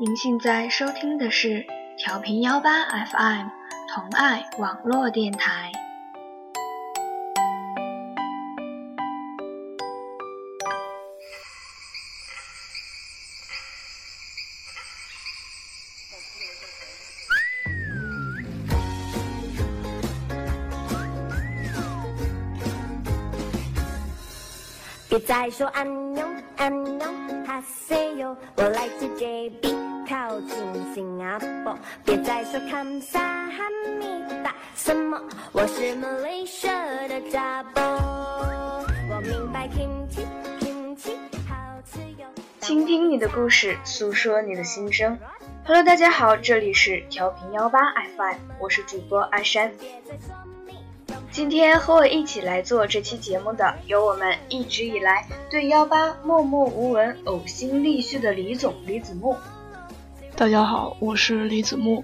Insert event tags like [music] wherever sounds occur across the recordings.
您现在收听的是调频幺八 FM 同爱网络电台。别再说安说康萨哈密达什么，我是 Malaysia 的家伙。我明白 kimchi kimchi 好吃哟。倾听你的故事，诉说你的心声。Hello，大家好，这里是调频幺八 FM，我是主播阿山。今天和我一起来做这期节目的有我们一直以来对幺八默默无闻、呕心沥血的李总李子木，大家好，我是李子木。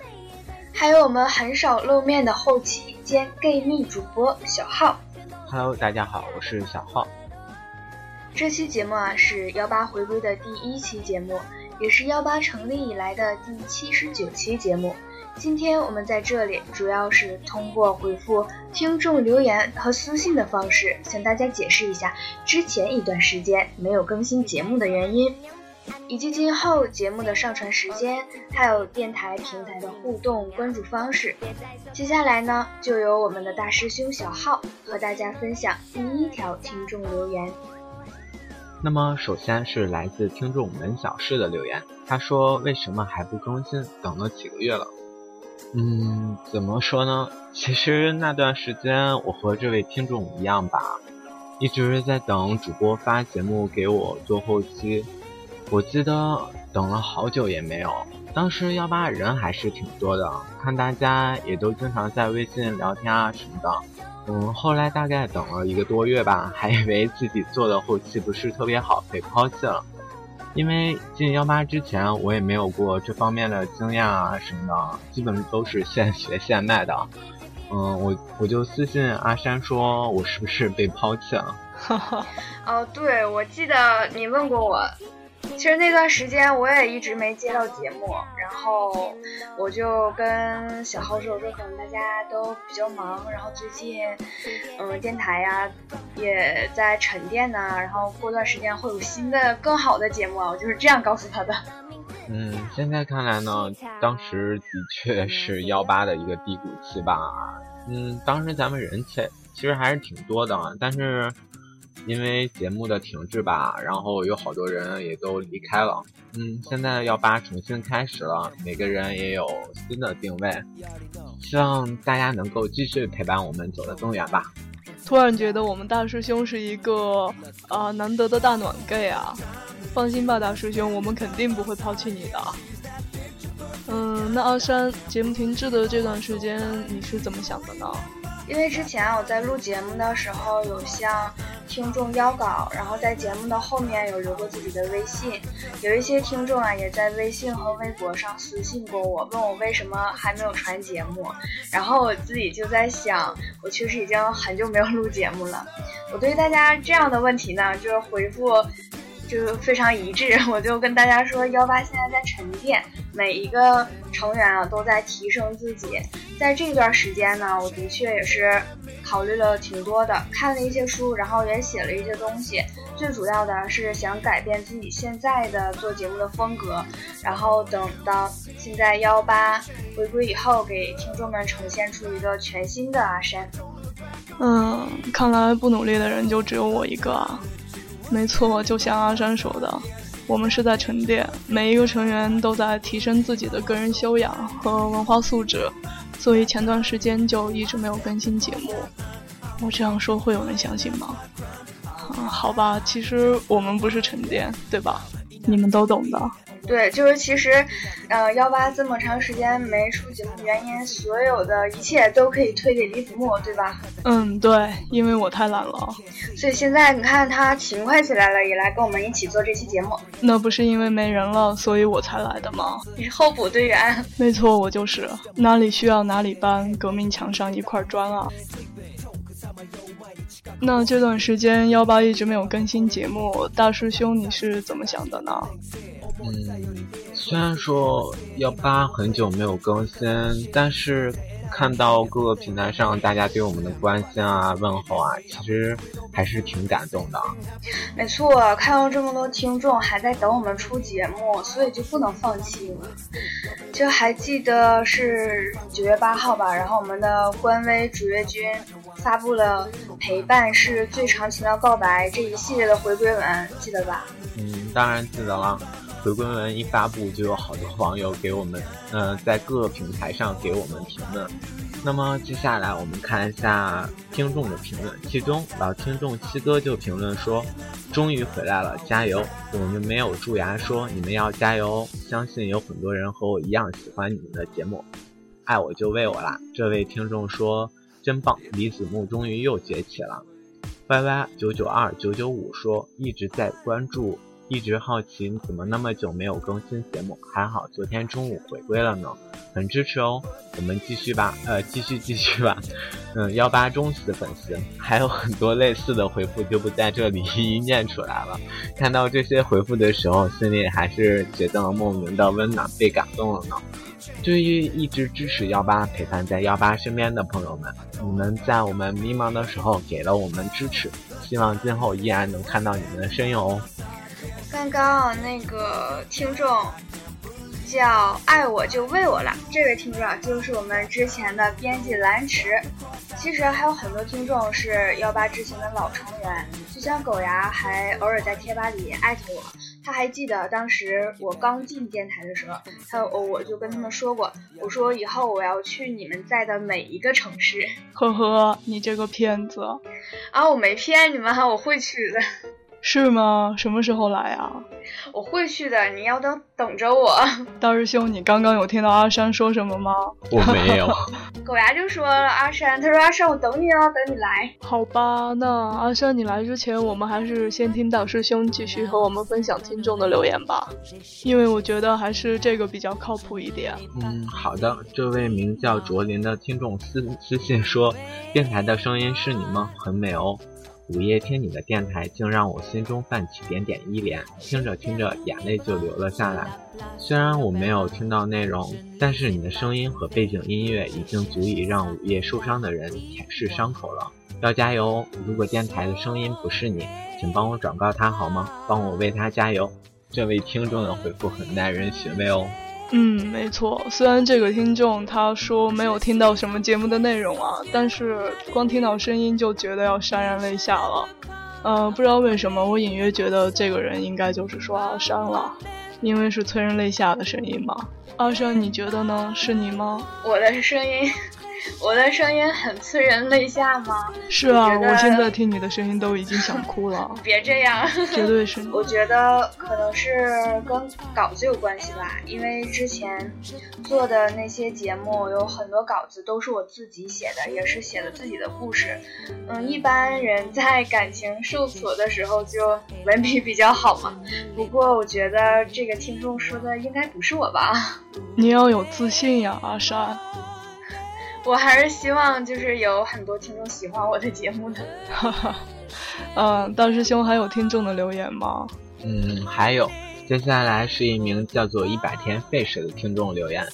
还有我们很少露面的后期兼 gay 蜜主播小浩。Hello，大家好，我是小浩。这期节目啊是幺八回归的第一期节目，也是幺八成立以来的第七十九期节目。今天我们在这里主要是通过回复听众留言和私信的方式，向大家解释一下之前一段时间没有更新节目的原因，以及今后节目的上传时间，还有电台平台的互动关注方式。接下来呢，就由我们的大师兄小浩和大家分享第一条听众留言。那么，首先是来自听众门小事的留言，他说：“为什么还不更新？等了几个月了。”嗯，怎么说呢？其实那段时间我和这位听众一样吧，一直在等主播发节目给我做后期。我记得等了好久也没有。当时幺八人还是挺多的，看大家也都经常在微信聊天啊什么的。嗯，后来大概等了一个多月吧，还以为自己做的后期不是特别好，被抛弃了。因为进幺八之前，我也没有过这方面的经验啊什么的，基本都是现学现卖的。嗯，我我就私信阿山说，我是不是被抛弃了？哈 [laughs] 哈哦，对，我记得你问过我。其实那段时间我也一直没接到节目，然后我就跟小浩说，我说可能大家都比较忙，然后最近，嗯，电台呀、也在沉淀呐、然后过段时间会有新的更好的节目啊，我就是这样告诉他的。嗯，现在看来呢，当时的确是幺八的一个低谷期吧。嗯，当时咱们人气其实还是挺多的，但是因为节目的停滞吧，然后有好多人也都离开了。嗯，现在幺八重新开始了，每个人也有新的定位，希望大家能够继续陪伴我们走得更远吧。突然觉得我们大师兄是一个啊、难得的大暖 gay 啊！放心吧，大师兄，我们肯定不会抛弃你的。嗯，那阿山，节目停滞的这段时间你是怎么想的呢？因为之前我在录节目的时候有向听众邀稿，然后在节目的后面有留过自己的微信，有一些听众啊也在微信和微博上私信过我，问我为什么还没有传节目，然后我自己就在想，我确实已经很久没有录节目了。我对大家这样的问题呢，就是回复。就非常一致，[laughs] 我就跟大家说，幺八现在在沉淀，每一个成员啊都在提升自己。在这段时间呢，我的确也是考虑了挺多的，看了一些书，然后也写了一些东西。最主要的是想改变自己现在的做节目的风格，然后等到现在幺八回归以后，给听众们呈现出一个全新的阿山。嗯，看来不努力的人就只有我一个啊。没错，就像阿山说的，我们是在沉淀，每一个成员都在提升自己的个人修养和文化素质，所以前段时间就一直没有更新节目。我这样说会有人相信吗？啊，好吧，其实我们不是沉淀，对吧？你们都懂的。对，就是其实，呃，幺八这么长时间没出节目，原因所有的一切都可以推给李子墨，对吧？嗯，对，因为我太懒了。所以现在你看他勤快起来了，也来跟我们一起做这期节目。那不是因为没人了，所以我才来的吗？你是候补队员。没错，我就是哪里需要哪里搬，革命墙上一块砖啊。那这段时间幺八一直没有更新节目，大师兄你是怎么想的呢？嗯，虽然说幺八很久没有更新，但是。看到各个平台上大家对我们的关心啊、问候啊，其实还是挺感动的。没错，看到这么多听众还在等我们出节目，所以就不能放弃了。就还记得是九月八号吧，然后我们的官微主页君发布了“陪伴是最长情的告白”这一系列的回归文，记得吧？嗯，当然记得了。回归文一发布，就有好多网友给我们，嗯，在各个平台上给我们评论。那么接下来我们看一下听众的评论，其中老听众七哥就评论说：“终于回来了，加油！”我们没有蛀牙，说你们要加油。相信有很多人和我一样喜欢你们的节目，爱我就喂我啦。这位听众说：“真棒，李子木终于又崛起了。”Y Y 九九二九九五说：“一直在关注。”一直好奇怎么那么久没有更新节目，还好昨天中午回归了呢，很支持哦，我们继续吧，呃，继续继续吧，嗯，幺八忠实粉丝，还有很多类似的回复就不在这里一一念出来了。看到这些回复的时候，心里还是觉得莫名的温暖，被感动了呢。对于一直支持幺八、陪伴在幺八身边的朋友们，你们在我们迷茫的时候给了我们支持，希望今后依然能看到你们的身影哦。刚刚那个听众叫爱我就喂我了，这位听众就是我们之前的编辑蓝池。其实还有很多听众是幺八之前的老成员，就像狗牙还偶尔在贴吧里艾特我，他还记得当时我刚进电台的时候，他我我就跟他们说过，我说以后我要去你们在的每一个城市。呵呵，你这个骗子！啊，我没骗你们，我会去的。是吗？什么时候来啊？我会去的，你要等等着我。[laughs] 大师兄，你刚刚有听到阿山说什么吗？我没有。[laughs] 狗牙就说了阿山，他说阿山，我等你哦，等你来。好吧，那阿山你来之前，我们还是先听大师兄继续和我们分享听众的留言吧，因为我觉得还是这个比较靠谱一点。嗯，好的。这位名叫卓林的听众私私信说，电台的声音是你吗？很美哦。午夜听你的电台，竟让我心中泛起点点依恋，听着听着，眼泪就流了下来。虽然我没有听到内容，但是你的声音和背景音乐已经足以让午夜受伤的人舔舐伤口了。要加油哦！如果电台的声音不是你，请帮我转告他好吗？帮我为他加油。这位听众的回复很耐人寻味哦。嗯，没错。虽然这个听众他说没有听到什么节目的内容啊，但是光听到声音就觉得要潸然泪下了。呃，不知道为什么，我隐约觉得这个人应该就是说阿山了，因为是催人泪下的声音嘛。阿山，你觉得呢？是你吗？我的声音。[laughs] 我的声音很催人泪下吗？是啊，我现在听你的声音都已经想哭了。[laughs] 别这样，绝对是。我觉得可能是跟稿子有关系吧，因为之前做的那些节目有很多稿子都是我自己写的，也是写的自己的故事。嗯，一般人在感情受挫的时候就文笔比较好嘛。不过我觉得这个听众说的应该不是我吧？[laughs] 你要有自信呀，阿山。我还是希望就是有很多听众喜欢我的节目的。哈哈，嗯，大师兄还有听众的留言吗？嗯，还有，接下来是一名叫做一百天 fish 的听众留言，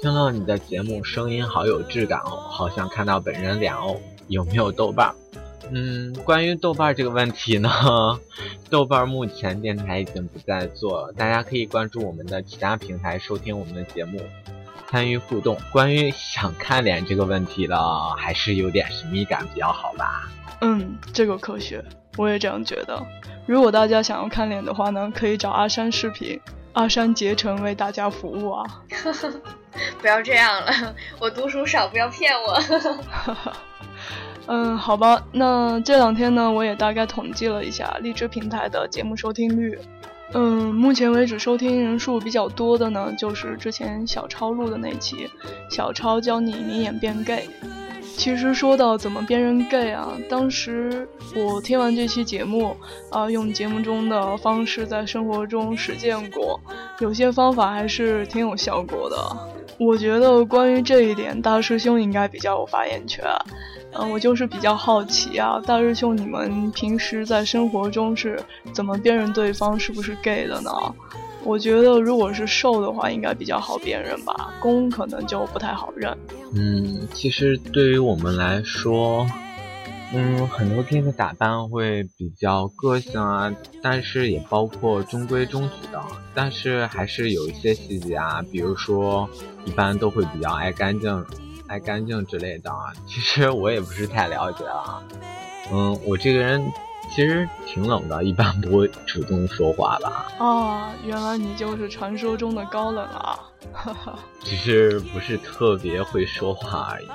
听了你的节目，声音好有质感哦，好像看到本人脸哦，有没有豆瓣？嗯，关于豆瓣这个问题呢，豆瓣目前电台已经不再做，大家可以关注我们的其他平台收听我们的节目。参与互动，关于想看脸这个问题呢，还是有点神秘感比较好吧？嗯，这个科学，我也这样觉得。如果大家想要看脸的话呢，可以找阿山视频，阿山竭诚为大家服务啊！[laughs] 不要这样了，我读书少，不要骗我。[laughs] 嗯，好吧，那这两天呢，我也大概统计了一下荔枝平台的节目收听率。嗯，目前为止收听人数比较多的呢，就是之前小超录的那期《小超教你明眼变 gay》。其实说到怎么辨认 gay 啊，当时我听完这期节目啊，用节目中的方式在生活中实践过，有些方法还是挺有效果的。我觉得关于这一点，大师兄应该比较有发言权。嗯，我就是比较好奇啊，大师兄，你们平时在生活中是怎么辨认对方是不是 gay 的呢？我觉得如果是瘦的话，应该比较好辨认吧，攻可能就不太好认。嗯，其实对于我们来说。嗯，很多 T 的打扮会比较个性啊，但是也包括中规中矩的，但是还是有一些细节啊，比如说一般都会比较爱干净、爱干净之类的啊。其实我也不是太了解啊。嗯，我这个人其实挺冷的，一般不会主动说话吧。啊，原来你就是传说中的高冷啊！哈哈，只是不是特别会说话而已。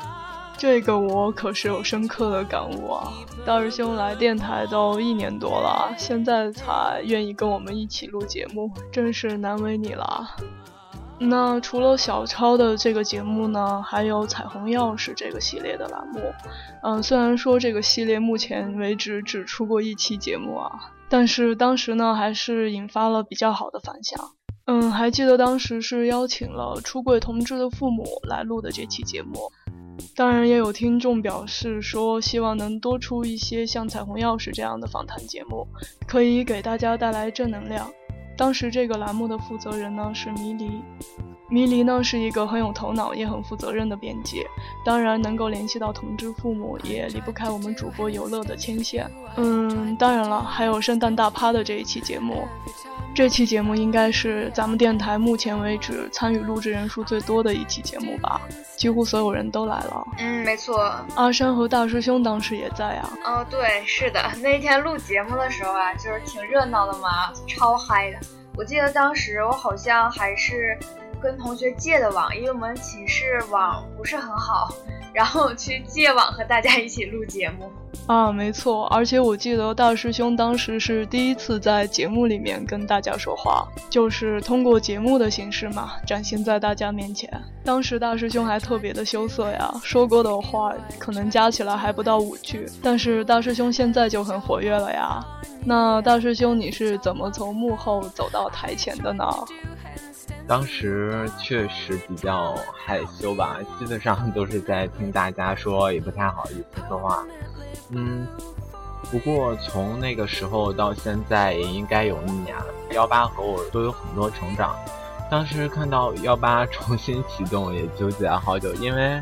这个我可是有深刻的感悟啊！大师兄来电台都一年多了，现在才愿意跟我们一起录节目，真是难为你了。那除了小超的这个节目呢，还有彩虹钥匙这个系列的栏目。嗯，虽然说这个系列目前为止只出过一期节目啊，但是当时呢还是引发了比较好的反响。嗯，还记得当时是邀请了出柜同志的父母来录的这期节目。当然，也有听众表示说，希望能多出一些像《彩虹钥匙》这样的访谈节目，可以给大家带来正能量。当时这个栏目的负责人呢是迷离，迷离呢是一个很有头脑也很负责任的编辑。当然，能够联系到同志父母，也离不开我们主播游乐的牵线。嗯，当然了，还有圣诞大趴的这一期节目。这期节目应该是咱们电台目前为止参与录制人数最多的一期节目吧，几乎所有人都来了。嗯，没错，阿山和大师兄当时也在啊。哦，对，是的，那天录节目的时候啊，就是挺热闹的嘛，超嗨的。我记得当时我好像还是跟同学借的网，因为我们寝室网不是很好，[laughs] 然后去借网和大家一起录节目。啊，没错，而且我记得大师兄当时是第一次在节目里面跟大家说话，就是通过节目的形式嘛，展现在大家面前。当时大师兄还特别的羞涩呀，说过的话可能加起来还不到五句，但是大师兄现在就很活跃了呀。那大师兄你是怎么从幕后走到台前的呢？当时确实比较害羞吧，基本上都是在听大家说，也不太好意思说话。嗯，不过从那个时候到现在也应该有一年了。幺八和我都有很多成长。当时看到幺八重新启动，也纠结了好久，因为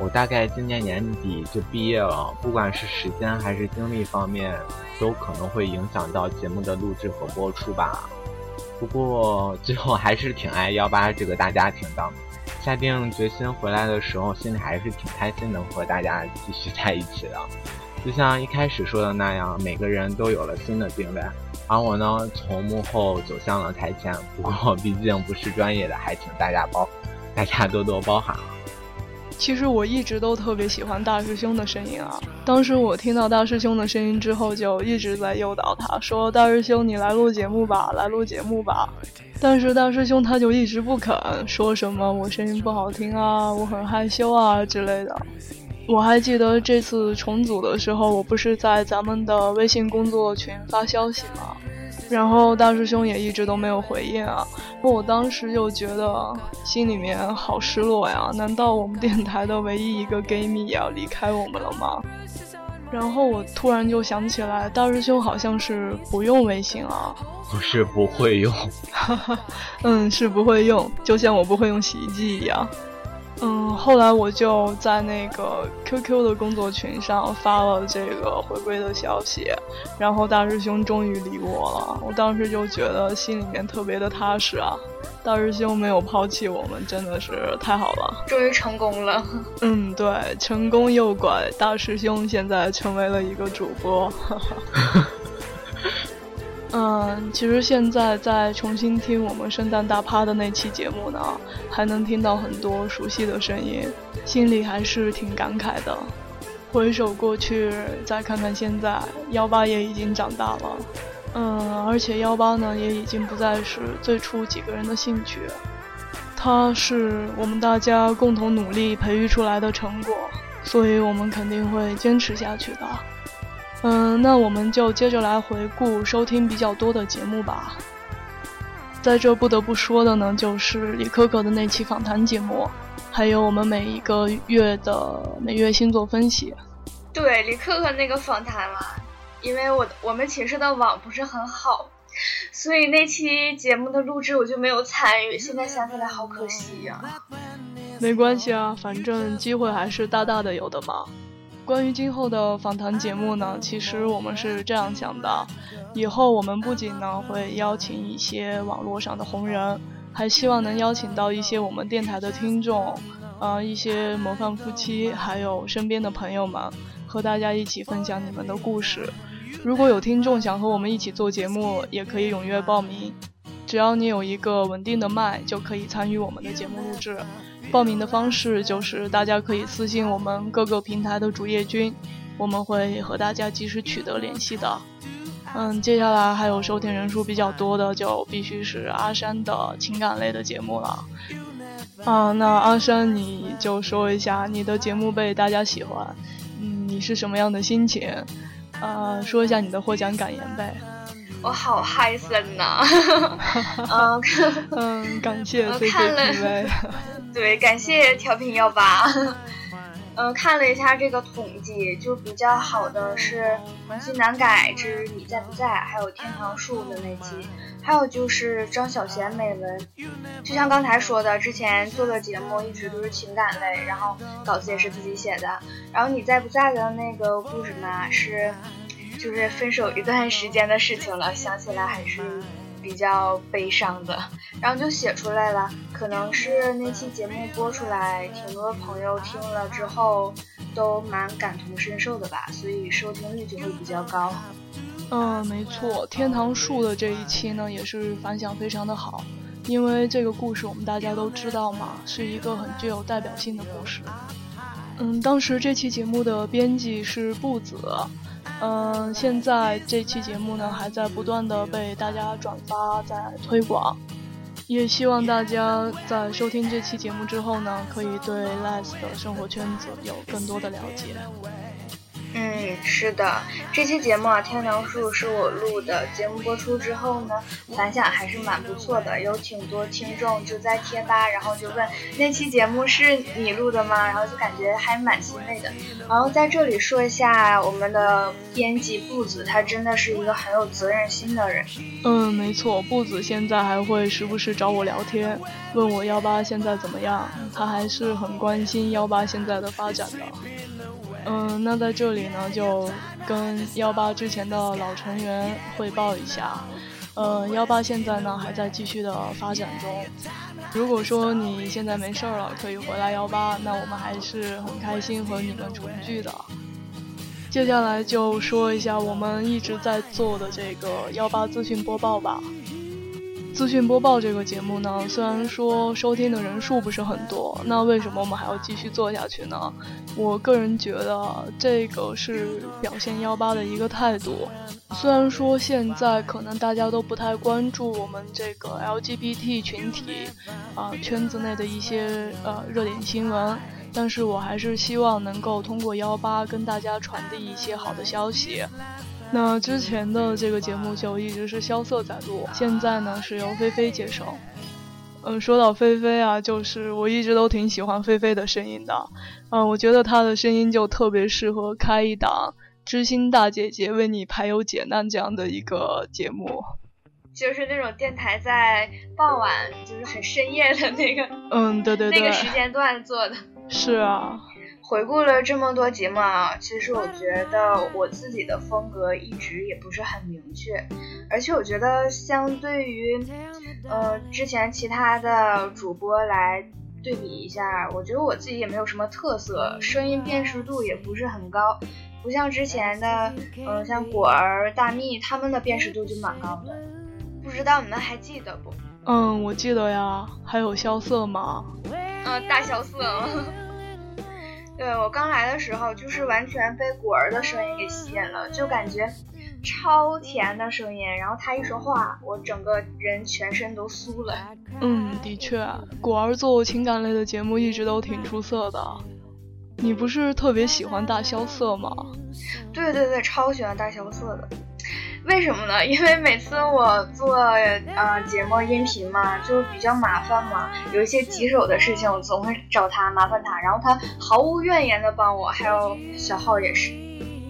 我大概今年年底就毕业了，不管是时间还是精力方面，都可能会影响到节目的录制和播出吧。不过最后还是挺爱幺八这个大家庭的。下定决心回来的时候，心里还是挺开心能和大家继续在一起的。就像一开始说的那样，每个人都有了新的定位，而我呢，从幕后走向了台前。不过毕竟不是专业的，还请大家包，大家多多包涵啊。其实我一直都特别喜欢大师兄的声音啊！当时我听到大师兄的声音之后，就一直在诱导他说：“大师兄，你来录节目吧，来录节目吧。”但是大师兄他就一直不肯，说什么我声音不好听啊，我很害羞啊之类的。我还记得这次重组的时候，我不是在咱们的微信工作群发消息吗？然后大师兄也一直都没有回应啊，我当时就觉得心里面好失落呀！难道我们电台的唯一一个 gay 蜜也要离开我们了吗？然后我突然就想起来，大师兄好像是不用微信啊，不是不会用，[laughs] 嗯，是不会用，就像我不会用洗衣机一样。嗯，后来我就在那个 QQ 的工作群上发了这个回归的消息，然后大师兄终于理我了。我当时就觉得心里面特别的踏实啊，大师兄没有抛弃我们，真的是太好了。终于成功了。[laughs] 嗯，对，成功诱拐大师兄，现在成为了一个主播。[laughs] 嗯，其实现在在重新听我们圣诞大趴的那期节目呢，还能听到很多熟悉的声音，心里还是挺感慨的。回首过去，再看看现在，幺八也已经长大了。嗯，而且幺八呢，也已经不再是最初几个人的兴趣，它是我们大家共同努力培育出来的成果，所以我们肯定会坚持下去的。嗯，那我们就接着来回顾收听比较多的节目吧。在这不得不说的呢，就是李可可的那期访谈节目，还有我们每一个月的每月星座分析。对李可可那个访谈嘛，因为我我们寝室的网不是很好，所以那期节目的录制我就没有参与。现在想起来好可惜呀。没关系啊，反正机会还是大大的有的嘛。关于今后的访谈节目呢，其实我们是这样想的：以后我们不仅呢会邀请一些网络上的红人，还希望能邀请到一些我们电台的听众，呃，一些模范夫妻，还有身边的朋友们，和大家一起分享你们的故事。如果有听众想和我们一起做节目，也可以踊跃报名。只要你有一个稳定的麦，就可以参与我们的节目录制。报名的方式就是大家可以私信我们各个平台的主页君，我们会和大家及时取得联系的。嗯，接下来还有收听人数比较多的，就必须是阿山的情感类的节目了。啊，那阿山你就说一下你的节目被大家喜欢，嗯，你是什么样的心情？呃，说一下你的获奖感言呗。我好嗨森呐！[laughs] 嗯嗯，感谢 C C T V。[laughs] 对，感谢调频幺八。[laughs] 嗯，看了一下这个统计，就比较好的是《难改之你在不在》，还有《天堂树》的那期，还有就是张小娴美文。就像刚才说的，之前做的节目一直都是情感类，然后稿子也是自己写的。然后你在不在的那个故事呢，是就是分手一段时间的事情了，想起来还是。比较悲伤的，然后就写出来了。可能是那期节目播出来，挺多朋友听了之后都蛮感同身受的吧，所以收听率就会比较高。嗯，没错，天堂树的这一期呢，也是反响非常的好，因为这个故事我们大家都知道嘛，是一个很具有代表性的故事。嗯，当时这期节目的编辑是布子。嗯，现在这期节目呢，还在不断的被大家转发，在推广，也希望大家在收听这期节目之后呢，可以对 Les 的生活圈子有更多的了解。嗯，是的，这期节目啊，《天堂树》是我录的。节目播出之后呢，反响还是蛮不错的，有挺多听众就在贴吧，然后就问那期节目是你录的吗？然后就感觉还蛮欣慰的。然后在这里说一下，我们的编辑步子，他真的是一个很有责任心的人。嗯，没错，步子现在还会时不时找我聊天，问我幺八现在怎么样，他还是很关心幺八现在的发展的。嗯，那在这里呢，就跟幺八之前的老成员汇报一下。呃，幺八现在呢还在继续的发展中。如果说你现在没事儿了，可以回来幺八，那我们还是很开心和你们重聚的。接下来就说一下我们一直在做的这个幺八资讯播报吧。资讯播报这个节目呢，虽然说收听的人数不是很多，那为什么我们还要继续做下去呢？我个人觉得这个是表现幺八的一个态度。虽然说现在可能大家都不太关注我们这个 LGBT 群体啊圈子内的一些呃热点新闻，但是我还是希望能够通过幺八跟大家传递一些好的消息。那之前的这个节目就一直是萧瑟在录，现在呢是由菲菲接手。嗯，说到菲菲啊，就是我一直都挺喜欢菲菲的声音的。嗯，我觉得她的声音就特别适合开一档知心大姐姐为你排忧解难这样的一个节目，就是那种电台在傍晚，就是很深夜的那个，嗯，对对对，那个时间段做的。是啊。回顾了这么多节目啊，其实我觉得我自己的风格一直也不是很明确，而且我觉得相对于，呃，之前其他的主播来对比一下，我觉得我自己也没有什么特色，声音辨识度也不是很高，不像之前的，嗯，像果儿、大蜜他们的辨识度就蛮高的，不知道你们还记得不？嗯，我记得呀，还有萧瑟吗？嗯，大萧瑟。对我刚来的时候，就是完全被果儿的声音给吸引了，就感觉超甜的声音。然后他一说话，我整个人全身都酥了。嗯，的确，果儿做情感类的节目一直都挺出色的。你不是特别喜欢大萧瑟吗？对对对，超喜欢大萧瑟的。为什么呢？因为每次我做呃节目音频嘛，就比较麻烦嘛，有一些棘手的事情，我总会找他麻烦他，然后他毫无怨言的帮我。还有小浩也是，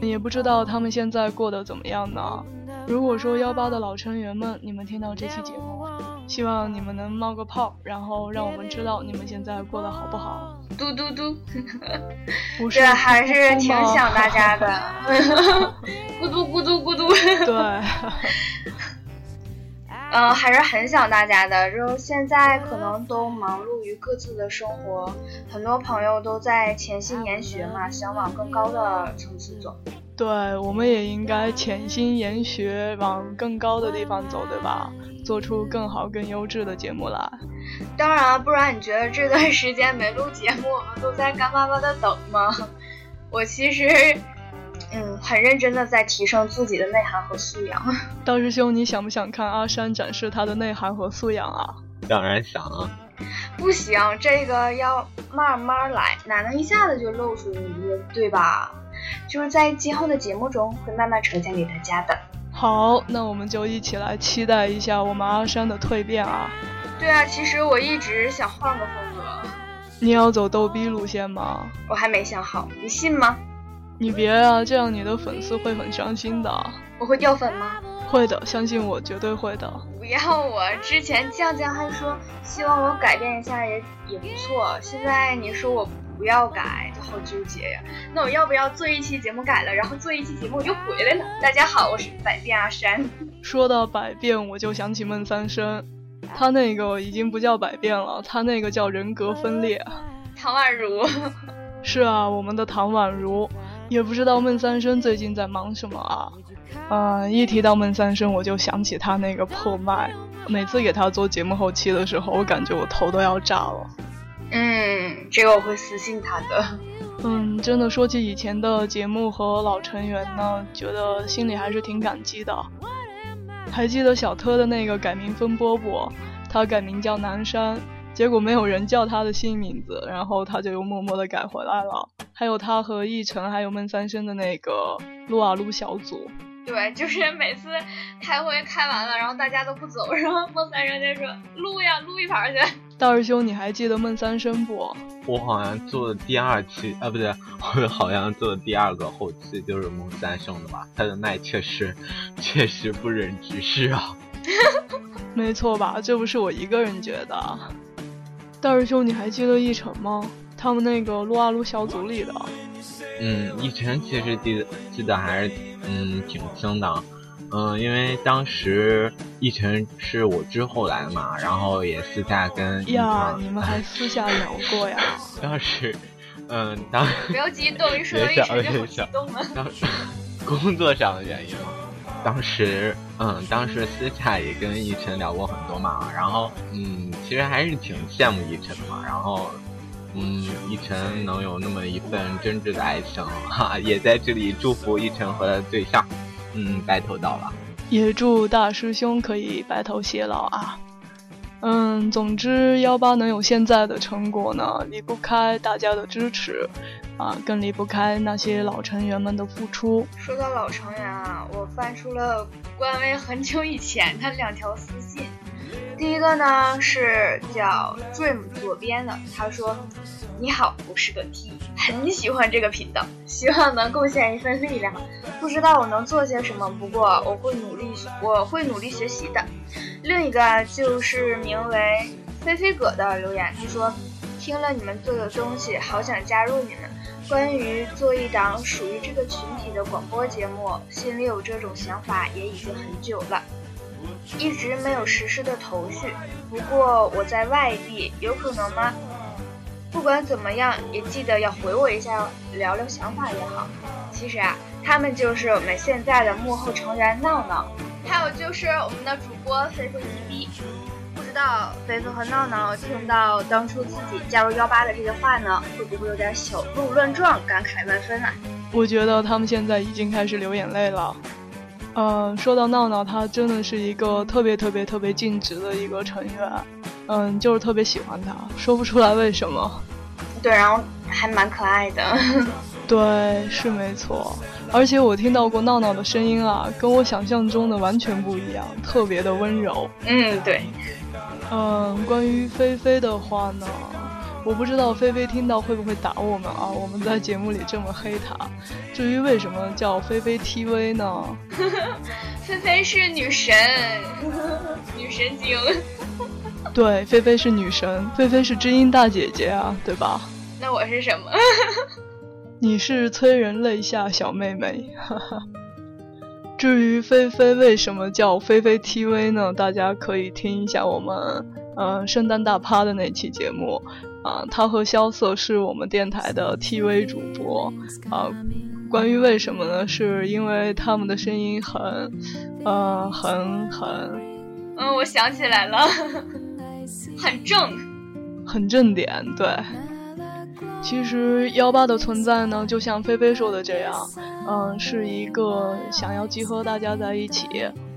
也不知道他们现在过得怎么样呢。如果说幺八的老成员们，你们听到这期节目，希望你们能冒个泡，然后让我们知道你们现在过得好不好。嘟嘟嘟，不是，这还是挺想大家的。[laughs] 咕嘟咕嘟咕嘟。对。嗯，还是很想大家的。就现在可能都忙碌于各自的生活，很多朋友都在潜心研学嘛，想往更高的层次走。对，我们也应该潜心研学，往更高的地方走，对吧？做出更好、更优质的节目来。当然，不然你觉得这段时间没录节目，我们都在干巴巴的等吗？我其实。嗯，很认真的在提升自己的内涵和素养。大师兄，你想不想看阿山展示他的内涵和素养啊？当然想啊。不行，这个要慢慢来，哪能一下子就露出对吧？就是在今后的节目中会慢慢呈现给大家的。好，那我们就一起来期待一下我们阿山的蜕变啊！对啊，其实我一直想换个风格。你要走逗逼路线吗？我还没想好，你信吗？你别啊，这样你的粉丝会很伤心的。我会掉粉吗？会的，相信我，绝对会的。不要我，之前酱酱还说希望我改变一下也也不错，现在你说我不要改，就好纠结呀。那我要不要做一期节目改了，然后做一期节目又回来了？大家好，我是百变阿山。说到百变，我就想起孟三生，他那个已经不叫百变了，他那个叫人格分裂。唐宛如。是啊，我们的唐宛如。也不知道孟三生最近在忙什么啊？嗯，一提到孟三生，我就想起他那个破麦。每次给他做节目后期的时候，我感觉我头都要炸了。嗯，这个我会私信他的。嗯，真的说起以前的节目和老成员呢，觉得心里还是挺感激的。还记得小特的那个改名风波不？他改名叫南山。结果没有人叫他的新名字，然后他就又默默的改回来了。还有他和奕晨还有孟三生的那个撸啊撸小组，对，就是每次开会开完了，然后大家都不走，然后孟三生就说撸呀撸一盘去。大师兄，你还记得孟三生不？我好像做的第二期啊，不对，[laughs] 我好像做的第二个后期就是孟三生的吧？他的麦确实确实不忍直视啊。[laughs] 没错吧？这不是我一个人觉得。大师兄，你还记得奕晨吗？他们那个撸啊撸小组里的。嗯，奕晨其实记得记得还是嗯挺清的，嗯，因为当时奕晨是我之后来的嘛，然后也私下跟呀，你们还私下聊过呀？[laughs] 当时，嗯，当不要激动，一说到奕晨就好激动了。当时工作上的原因嘛，当时。嗯，当时私下也跟奕晨聊过很多嘛，然后嗯，其实还是挺羡慕奕晨的嘛，然后嗯，一晨能有那么一份真挚的爱情，哈，也在这里祝福一晨和他的对象，嗯，白头到老，也祝大师兄可以白头偕老啊。嗯，总之幺八能有现在的成果呢，离不开大家的支持。啊，更离不开那些老成员们的付出。说到老成员啊，我翻出了官微很久以前的两条私信。第一个呢是叫 Dream 左边的，他说：“你好，我是个 T，[laughs] 很喜欢这个频道，希望能贡献一份力量。不知道我能做些什么，不过我会努力，我会努力学习的。”另一个就是名为飞飞哥的留言，他说：“听了你们做的东西，好想加入你们。”关于做一档属于这个群体的广播节目，心里有这种想法也已经很久了，一直没有实施的头绪。不过我在外地，有可能吗？不管怎么样，也记得要回我一下，聊聊想法也好。其实啊，他们就是我们现在的幕后成员闹闹，还有就是我们的主播飞飞 TV。道飞飞和闹闹听到当初自己加入幺八的这些话呢，会不会有点小鹿乱撞，感慨万分啊？我觉得他们现在已经开始流眼泪了。嗯，说到闹闹，他真的是一个特别特别特别尽职的一个成员。嗯，就是特别喜欢他，说不出来为什么。对，然后还蛮可爱的。[laughs] 对，是没错。而且我听到过闹闹的声音啊，跟我想象中的完全不一样，特别的温柔。嗯，对。嗯，关于菲菲的话呢，我不知道菲菲听到会不会打我们啊？我们在节目里这么黑她。至于为什么叫菲菲 TV 呢？[laughs] 菲菲是女神，女神经。对，菲菲是女神，菲菲是知音大姐姐啊，对吧？那我是什么？[laughs] [laughs] 你是催人泪下小妹妹。哈 [laughs] 哈至于菲菲为什么叫菲菲 TV 呢？大家可以听一下我们嗯圣诞大趴的那期节目。啊，她和萧瑟是我们电台的 TV 主播，啊，关于为什么呢？是因为他们的声音很，呃，很很，嗯，我想起来了，很正，很正点，对。其实幺八的存在呢，就像菲菲说的这样，嗯，是一个想要集合大家在一起，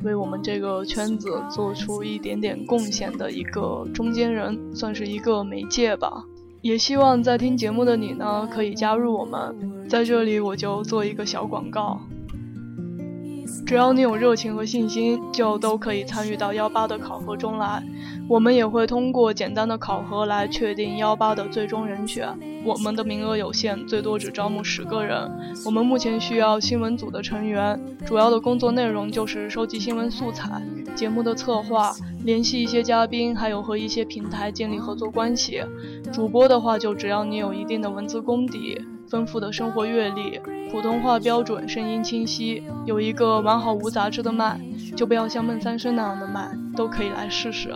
为我们这个圈子做出一点点贡献的一个中间人，算是一个媒介吧。也希望在听节目的你呢，可以加入我们。在这里，我就做一个小广告。只要你有热情和信心，就都可以参与到幺八的考核中来。我们也会通过简单的考核来确定幺八的最终人选。我们的名额有限，最多只招募十个人。我们目前需要新闻组的成员，主要的工作内容就是收集新闻素材、节目的策划、联系一些嘉宾，还有和一些平台建立合作关系。主播的话，就只要你有一定的文字功底。丰富的生活阅历，普通话标准，声音清晰，有一个完好无杂质的麦，就不要像孟三生那样的麦，都可以来试试。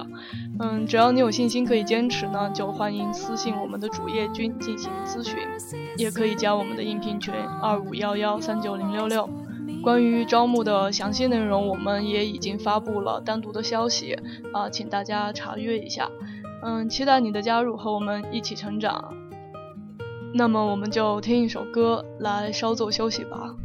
嗯，只要你有信心可以坚持呢，就欢迎私信我们的主页君进行咨询，也可以加我们的应聘群二五幺幺三九零六六。关于招募的详细内容，我们也已经发布了单独的消息啊，请大家查阅一下。嗯，期待你的加入，和我们一起成长。那么我们就听一首歌来稍作休息吧。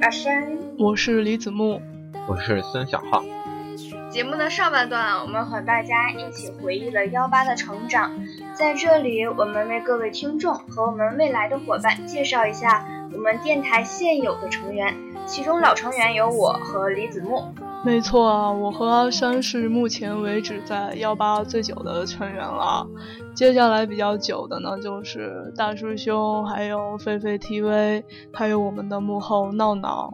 阿山，我是李子木，我是孙小浩。节目的上半段，我们和大家一起回忆了幺八的成长。在这里，我们为各位听众和我们未来的伙伴介绍一下我们电台现有的成员，其中老成员有我和李子木。没错啊，我和阿山是目前为止在幺八最久的成员了。接下来比较久的呢，就是大师兄，还有菲菲 TV，还有我们的幕后闹闹。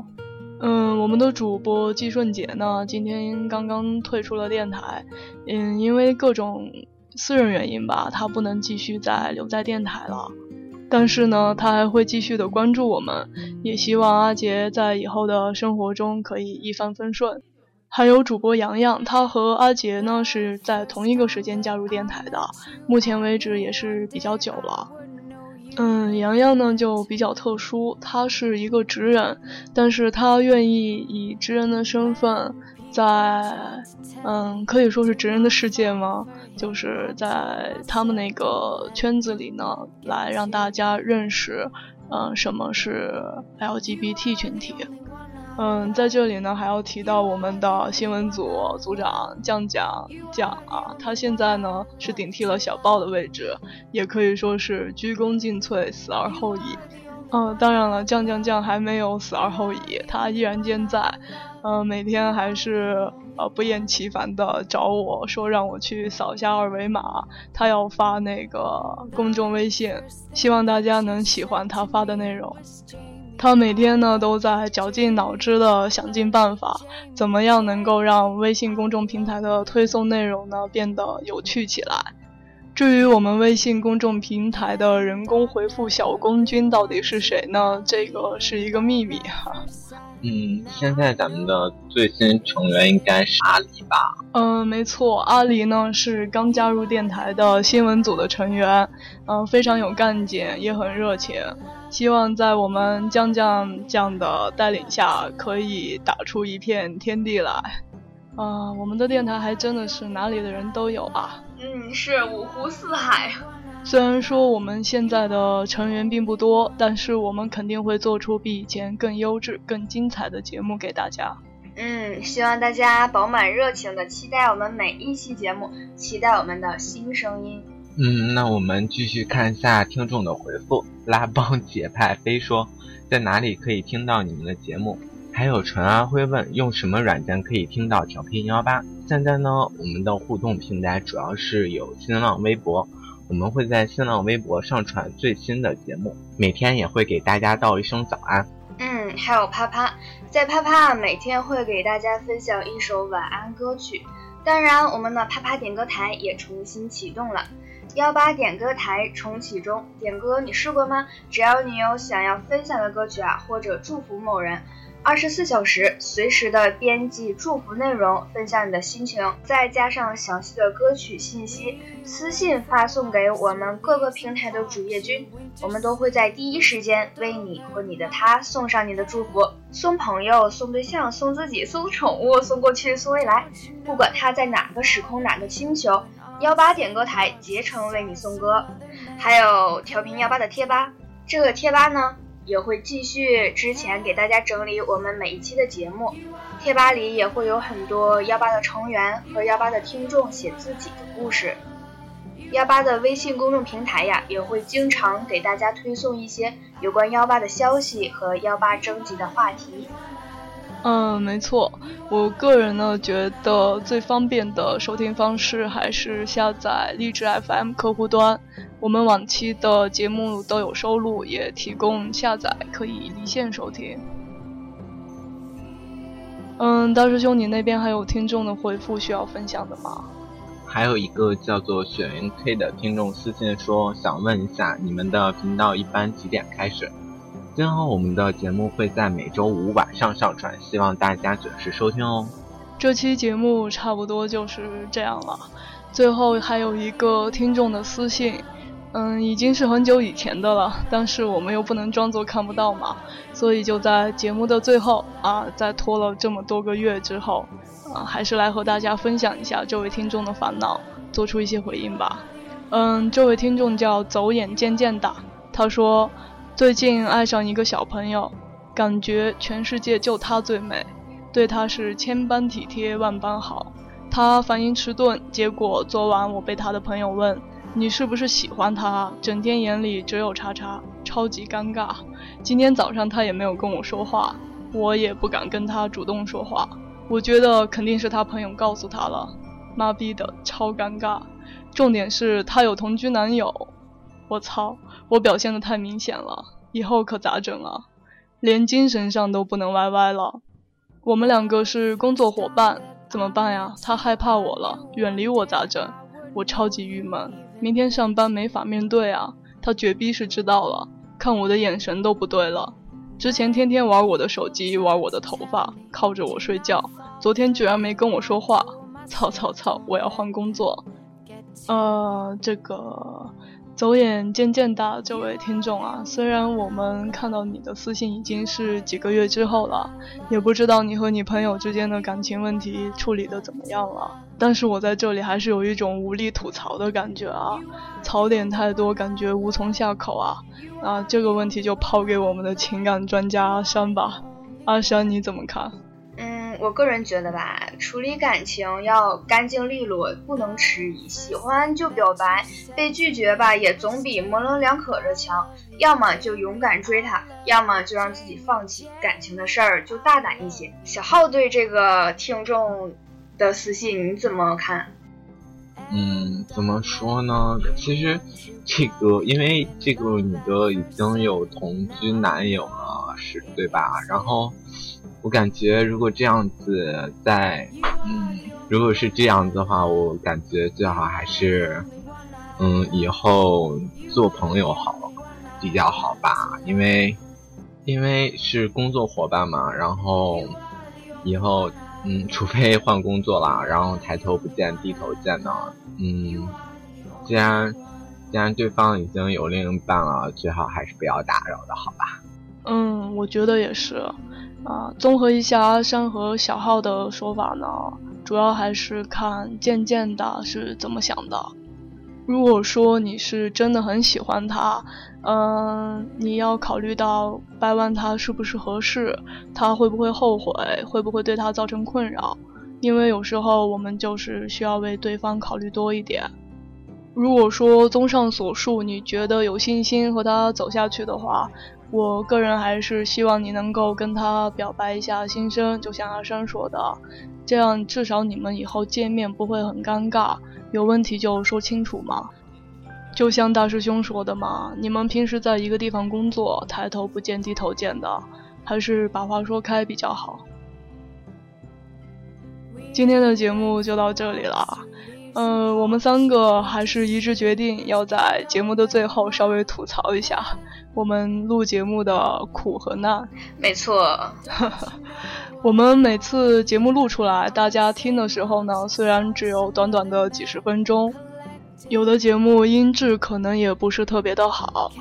嗯，我们的主播季顺杰呢，今天刚刚退出了电台，嗯，因为各种私人原因吧，他不能继续再留在电台了。但是呢，他还会继续的关注我们，也希望阿杰在以后的生活中可以一帆风顺。还有主播洋洋，他和阿杰呢是在同一个时间加入电台的，目前为止也是比较久了。嗯，洋洋呢就比较特殊，他是一个职人，但是他愿意以职人的身份，在嗯可以说是职人的世界吗？就是在他们那个圈子里呢，来让大家认识，嗯什么是 LGBT 群体。嗯，在这里呢，还要提到我们的新闻组组长酱酱酱啊，他现在呢是顶替了小报的位置，也可以说是鞠躬尽瘁，死而后已。嗯，当然了，酱酱酱还没有死而后已，他依然健在。嗯，每天还是呃不厌其烦的找我说让我去扫一下二维码，他要发那个公众微信，希望大家能喜欢他发的内容。他每天呢都在绞尽脑汁的想尽办法，怎么样能够让微信公众平台的推送内容呢变得有趣起来？至于我们微信公众平台的人工回复小公君到底是谁呢？这个是一个秘密哈。嗯，现在咱们的最新成员应该是阿狸吧？嗯，没错，阿狸呢是刚加入电台的新闻组的成员，嗯，非常有干劲，也很热情。希望在我们酱酱酱的带领下，可以打出一片天地来。啊，我们的电台还真的是哪里的人都有啊！嗯，是五湖四海。虽然说我们现在的成员并不多，但是我们肯定会做出比以前更优质、更精彩的节目给大家。嗯，希望大家饱满热情的期待我们每一期节目，期待我们的新声音。嗯，那我们继续看一下听众的回复。拉帮结派飞说，在哪里可以听到你们的节目？还有纯阿辉问，用什么软件可以听到调频幺八？现在呢，我们的互动平台主要是有新浪微博。我们会在新浪微博上传最新的节目，每天也会给大家道一声早安。嗯，还有啪啪，在啪啪每天会给大家分享一首晚安歌曲。当然，我们的啪啪点歌台也重新启动了，幺八点歌台重启中。点歌你试过吗？只要你有想要分享的歌曲啊，或者祝福某人。二十四小时随时的编辑祝福内容，分享你的心情，再加上详细的歌曲信息，私信发送给我们各个平台的主页君，我们都会在第一时间为你和你的他送上你的祝福，送朋友、送对象、送自己、送宠物、送过去、送未来，不管他在哪个时空、哪个星球，幺八点歌台竭诚为你送歌。还有调频幺八的贴吧，这个贴吧呢？也会继续之前给大家整理我们每一期的节目，贴吧里也会有很多幺八的成员和幺八的听众写自己的故事。幺八的微信公众平台呀，也会经常给大家推送一些有关幺八的消息和幺八征集的话题。嗯，没错，我个人呢觉得最方便的收听方式还是下载荔枝 FM 客户端。我们往期的节目都有收录，也提供下载，可以离线收听。嗯，大师兄，你那边还有听众的回复需要分享的吗？还有一个叫做雪云 K 的听众私信说，想问一下你们的频道一般几点开始？今后我们的节目会在每周五晚上上传，希望大家准时收听哦。这期节目差不多就是这样了。最后还有一个听众的私信。嗯，已经是很久以前的了，但是我们又不能装作看不到嘛，所以就在节目的最后啊，在拖了这么多个月之后，啊，还是来和大家分享一下这位听众的烦恼，做出一些回应吧。嗯，这位听众叫走眼渐渐大，他说最近爱上一个小朋友，感觉全世界就他最美，对他是千般体贴万般好。他反应迟钝，结果昨晚我被他的朋友问。你是不是喜欢他？整天眼里只有叉叉，超级尴尬。今天早上他也没有跟我说话，我也不敢跟他主动说话。我觉得肯定是他朋友告诉他了，妈逼的，超尴尬。重点是他有同居男友，我操，我表现的太明显了，以后可咋整啊？连精神上都不能歪歪了。我们两个是工作伙伴，怎么办呀？他害怕我了，远离我咋整？我超级郁闷。明天上班没法面对啊！他绝逼是知道了，看我的眼神都不对了。之前天天玩我的手机，玩我的头发，靠着我睡觉。昨天居然没跟我说话，操操操！我要换工作。呃，这个。走眼渐渐大，这位听众啊，虽然我们看到你的私信已经是几个月之后了，也不知道你和你朋友之间的感情问题处理的怎么样了，但是我在这里还是有一种无力吐槽的感觉啊，槽点太多，感觉无从下口啊，啊，这个问题就抛给我们的情感专家阿山吧。阿山你怎么看？嗯，我个人觉得吧，处理感情要干净利落，不能迟疑。喜欢就表白，被拒绝吧，也总比模棱两可着强。要么就勇敢追他，要么就让自己放弃感情的事儿，就大胆一些。小浩对这个听众的私信你怎么看？嗯，怎么说呢？其实这个，因为这个女的已经有同居男友了，是对吧？然后我感觉，如果这样子在，嗯，如果是这样子的话，我感觉最好还是，嗯，以后做朋友好比较好吧，因为因为是工作伙伴嘛，然后以后。嗯，除非换工作了，[laughs] 然后抬头不见低头见的。嗯，既然既然对方已经有另一半了，最好还是不要打扰的，好吧？嗯，我觉得也是。啊，综合一下阿山和小浩的说法呢，主要还是看渐渐的是怎么想的。如果说你是真的很喜欢他，嗯，你要考虑到掰弯他是不是合适，他会不会后悔，会不会对他造成困扰？因为有时候我们就是需要为对方考虑多一点。如果说综上所述，你觉得有信心和他走下去的话，我个人还是希望你能够跟他表白一下心声，就像阿山说的，这样至少你们以后见面不会很尴尬。有问题就说清楚嘛，就像大师兄说的嘛，你们平时在一个地方工作，抬头不见低头见的，还是把话说开比较好。今天的节目就到这里了，嗯，我们三个还是一致决定要在节目的最后稍微吐槽一下我们录节目的苦和难。没错。我们每次节目录出来，大家听的时候呢，虽然只有短短的几十分钟，有的节目音质可能也不是特别的好。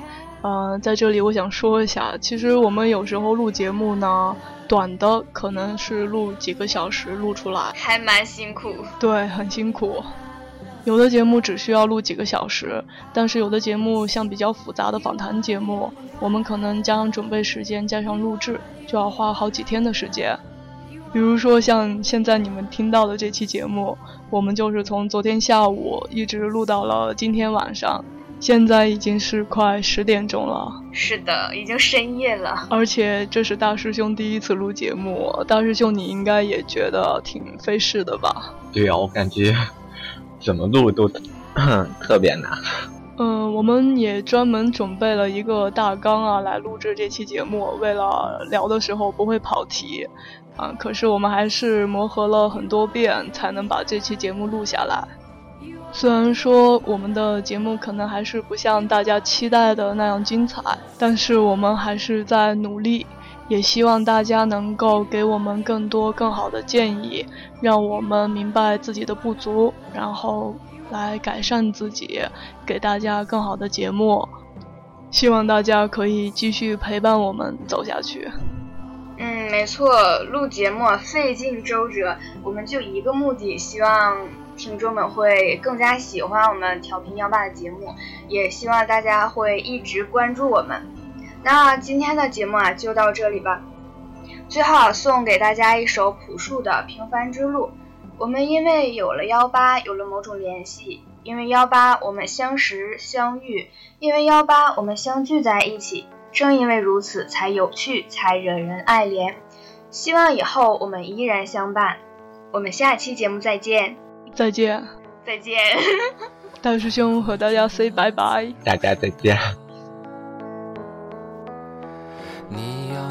嗯，在这里我想说一下，其实我们有时候录节目呢，短的可能是录几个小时录出来，还蛮辛苦。对，很辛苦。有的节目只需要录几个小时，但是有的节目像比较复杂的访谈节目，我们可能将准备时间加上录制，就要花好几天的时间。比如说像现在你们听到的这期节目，我们就是从昨天下午一直录到了今天晚上，现在已经是快十点钟了。是的，已经深夜了。而且这是大师兄第一次录节目，大师兄你应该也觉得挺费事的吧？对啊，我感觉怎么录都 [clears throat] 特别难。嗯，我们也专门准备了一个大纲啊，来录制这期节目，为了聊的时候不会跑题。啊！可是我们还是磨合了很多遍，才能把这期节目录下来。虽然说我们的节目可能还是不像大家期待的那样精彩，但是我们还是在努力，也希望大家能够给我们更多更好的建议，让我们明白自己的不足，然后来改善自己，给大家更好的节目。希望大家可以继续陪伴我们走下去。嗯，没错，录节目费尽周折，我们就一个目的，希望听众们会更加喜欢我们调频幺八的节目，也希望大家会一直关注我们。那今天的节目啊，就到这里吧。最后送给大家一首朴树的《平凡之路》。我们因为有了幺八，有了某种联系；因为幺八，我们相识相遇；因为幺八，我们相聚在一起。正因为如此，才有趣，才惹人爱怜。希望以后我们依然相伴。我们下期节目再见，再见，再见。大师兄和大家 say 拜拜，大家再见。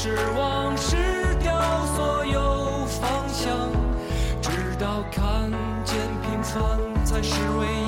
失、望、失掉所有方向，直到看见平凡才是唯一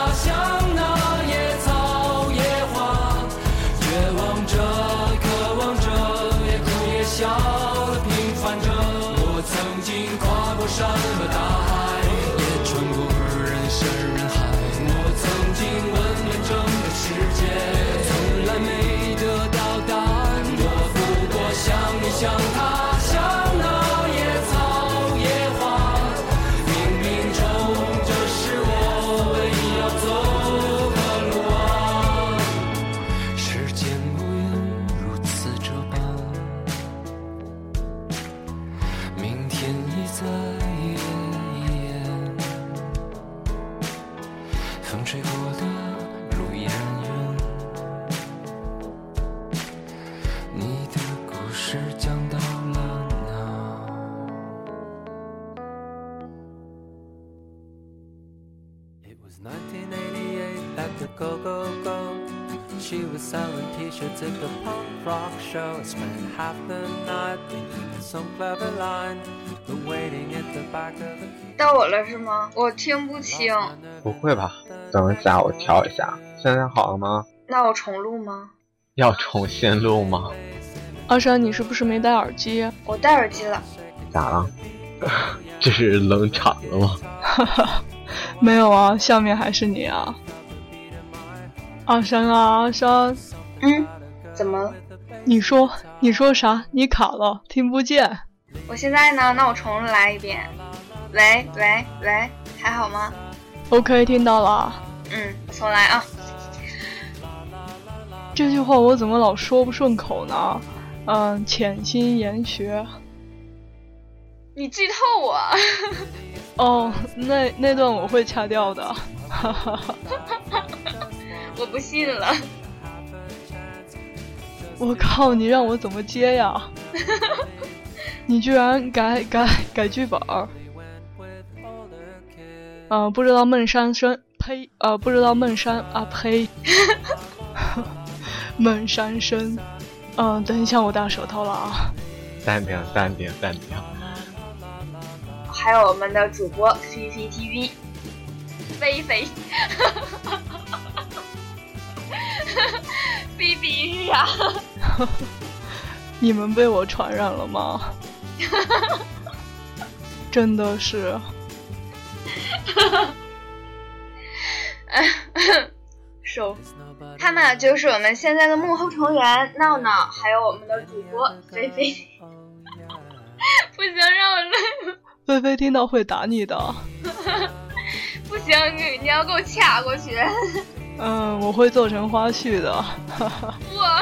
想你想他 spent half the night thinking some clever line, but waiting at the back of the 到我了是吗？我听不清，[laughs] 不会吧？等一下，我调一下。现在好了吗？那我重录吗？要重新录吗？阿山，你是不是没戴耳机？我戴耳机了。咋了？[laughs] 这是冷场了吗？[laughs] 没有啊，下面还是你啊。阿山啊，阿山，嗯，怎么了？你说你说啥？你卡了，听不见。我现在呢？那我重来一遍。喂喂喂，还好吗？OK，听到了。嗯，重来啊。这句话我怎么老说不顺口呢？嗯，潜心研学。你剧透我。哦，那那段我会掐掉的。[laughs] 我不信了。我靠，你让我怎么接呀？[laughs] 你居然改改改剧本儿？啊、不知道孟山生，呸，呃，不知道孟山啊呸，[laughs] 孟山生，嗯、等一下，我大舌头了啊！淡定，淡定，淡定。还有我们的主播 CCTV，菲菲，[laughs] 菲比呀，[laughs] 你们被我传染了吗？[laughs] 真的是，[laughs] 手。他们就是我们现在的幕后成员闹闹，还有我们的主播菲菲。不行，让我累了。菲菲听到会打你的。不行，你你要给我掐过去。嗯，我会做成花絮的。我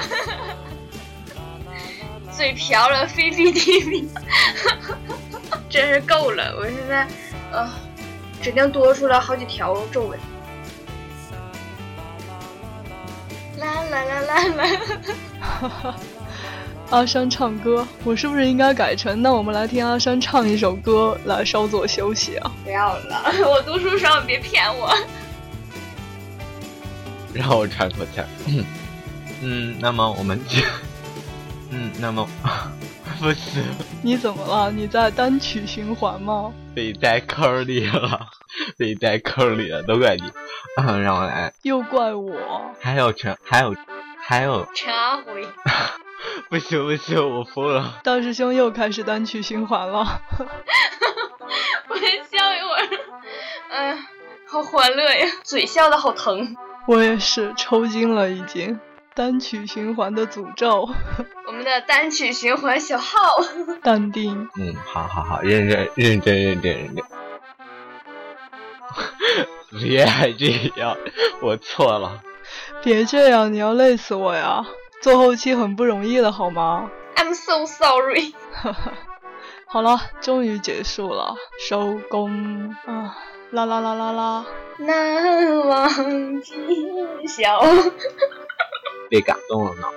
嘴瓢了，菲菲 TV，[laughs] 真是够了！我现在呃，指定多出来好几条皱纹。啦啦啦啦啦！[laughs] 阿山唱歌，我是不是应该改成？那我们来听阿山唱一首歌来稍作休息啊？不要了，我读书少，别骗我。让我喘口气儿。嗯，那么我们就，嗯，那么 [laughs] 不行，你怎么了？你在单曲循环吗？被带坑里了，被带坑里了，都怪你。嗯，让我来。又怪我？还有陈，还有，还有，陈阿辉，[laughs] 不行不行，我疯了。大师兄又开始单曲循环了。[laughs] 我先笑一会儿。哎呀，好欢乐呀，嘴笑的好疼。我也是抽筋了，已经。单曲循环的诅咒。[laughs] 我们的单曲循环小号，[laughs] 淡定。嗯，好好好，认真认真认真认真。别这样，我错了。别这样，你要累死我呀！做后期很不容易的，好吗？I'm so sorry。[laughs] 好了，终于结束了，收工啊！啦啦啦啦啦。难忘今宵。[laughs] 被感动了呢。